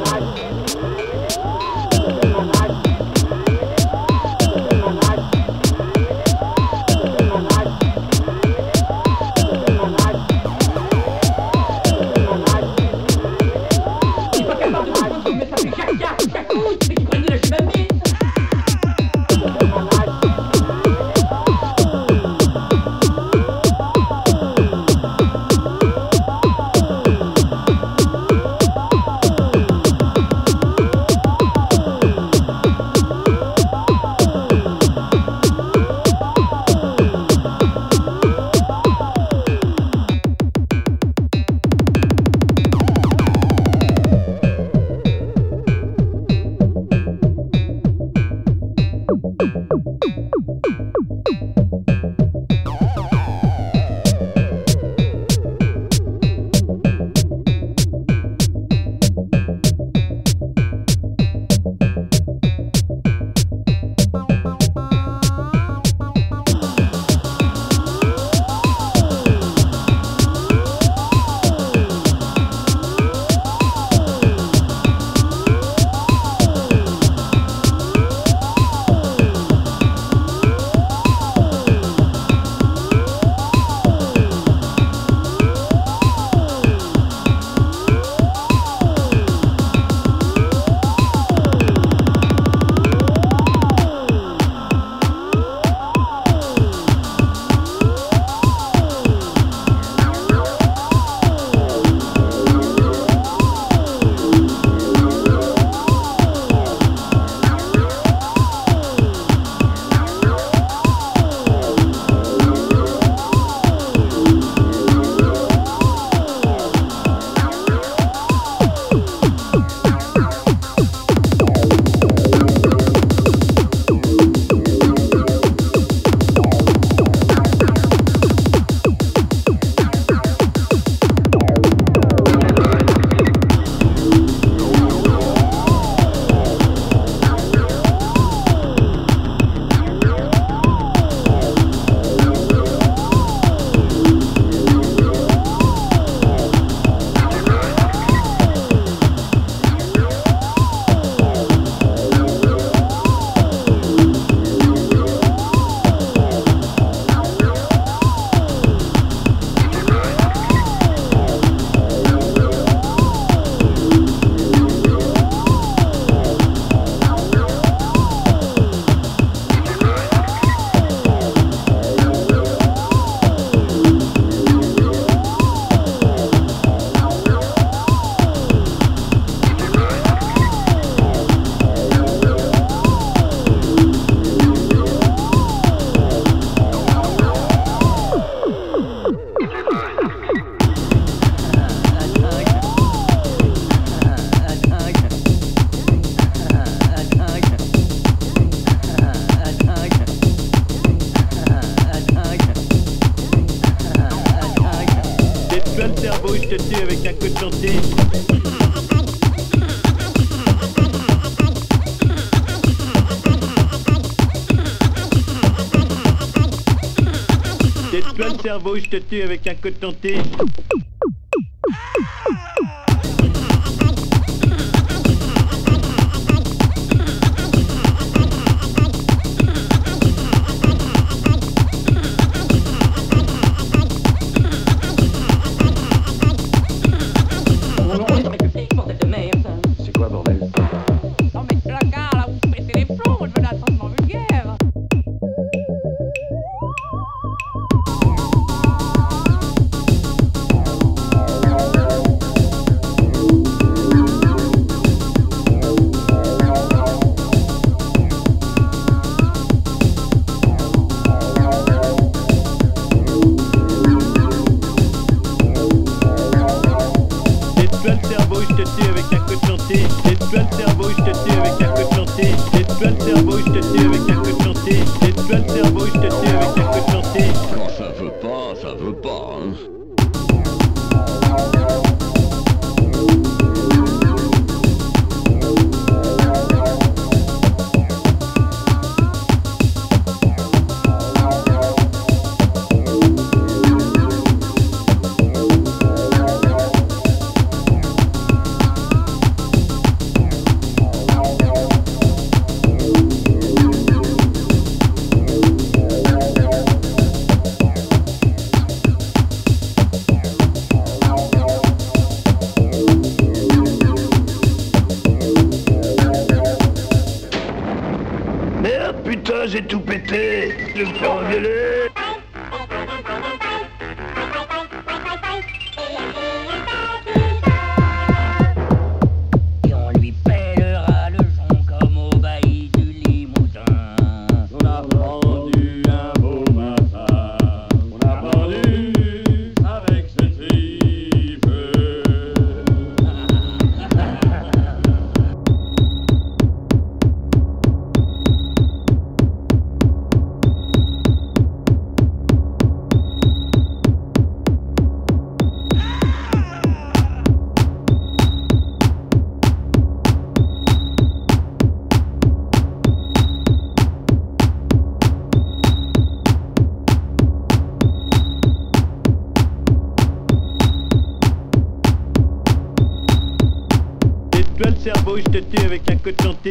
I t'as que de chanter. T'es plein de cerveau, je te tue avec un coton-tige. j'ai tout pété. Je me fais engueuler. te avec un code chanté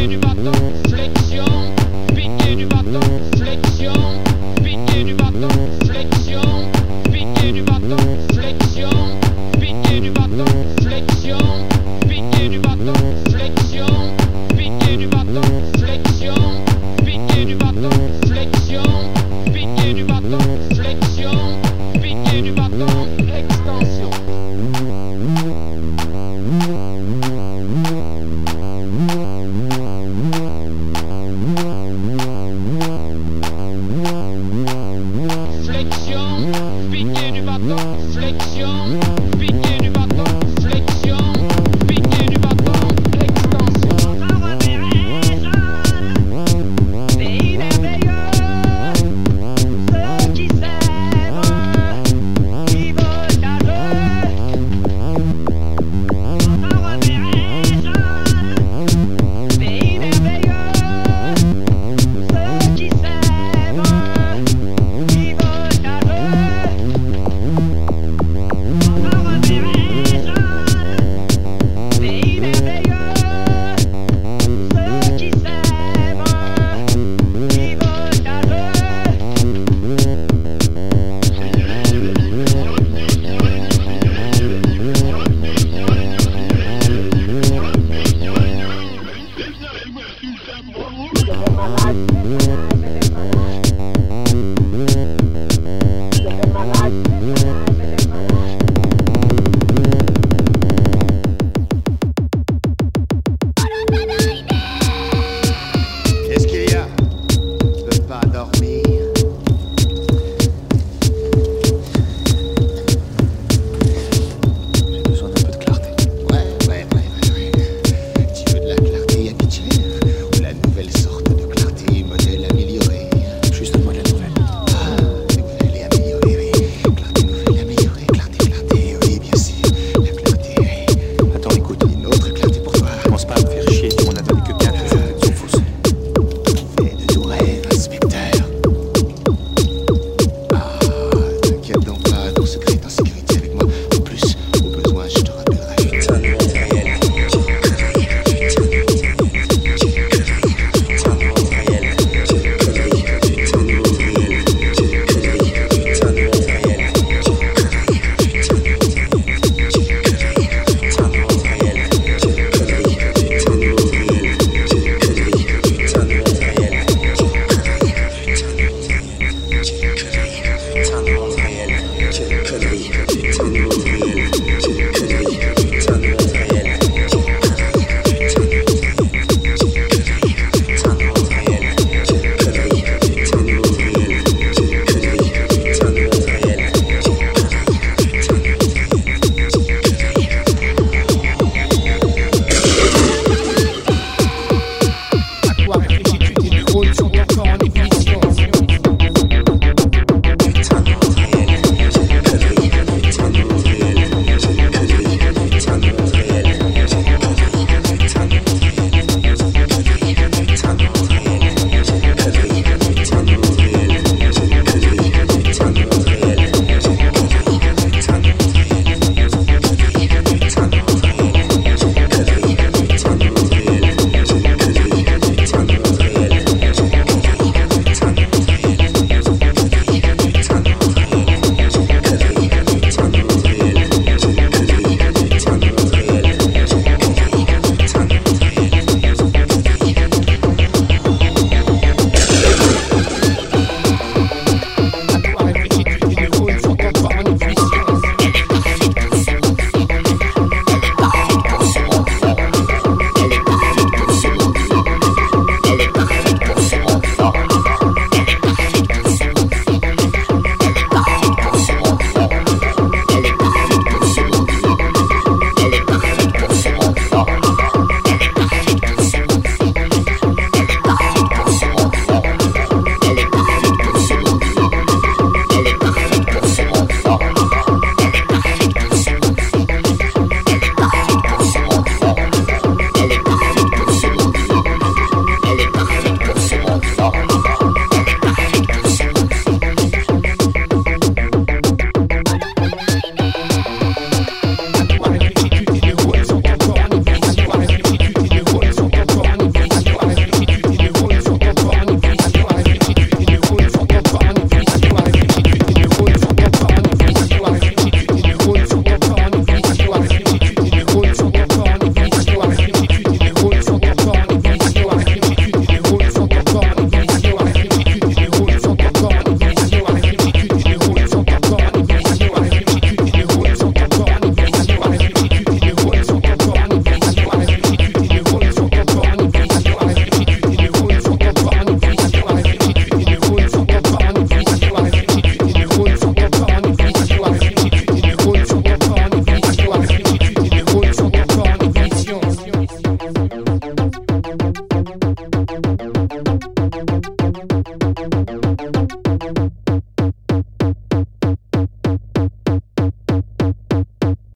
cheio de batom. begin.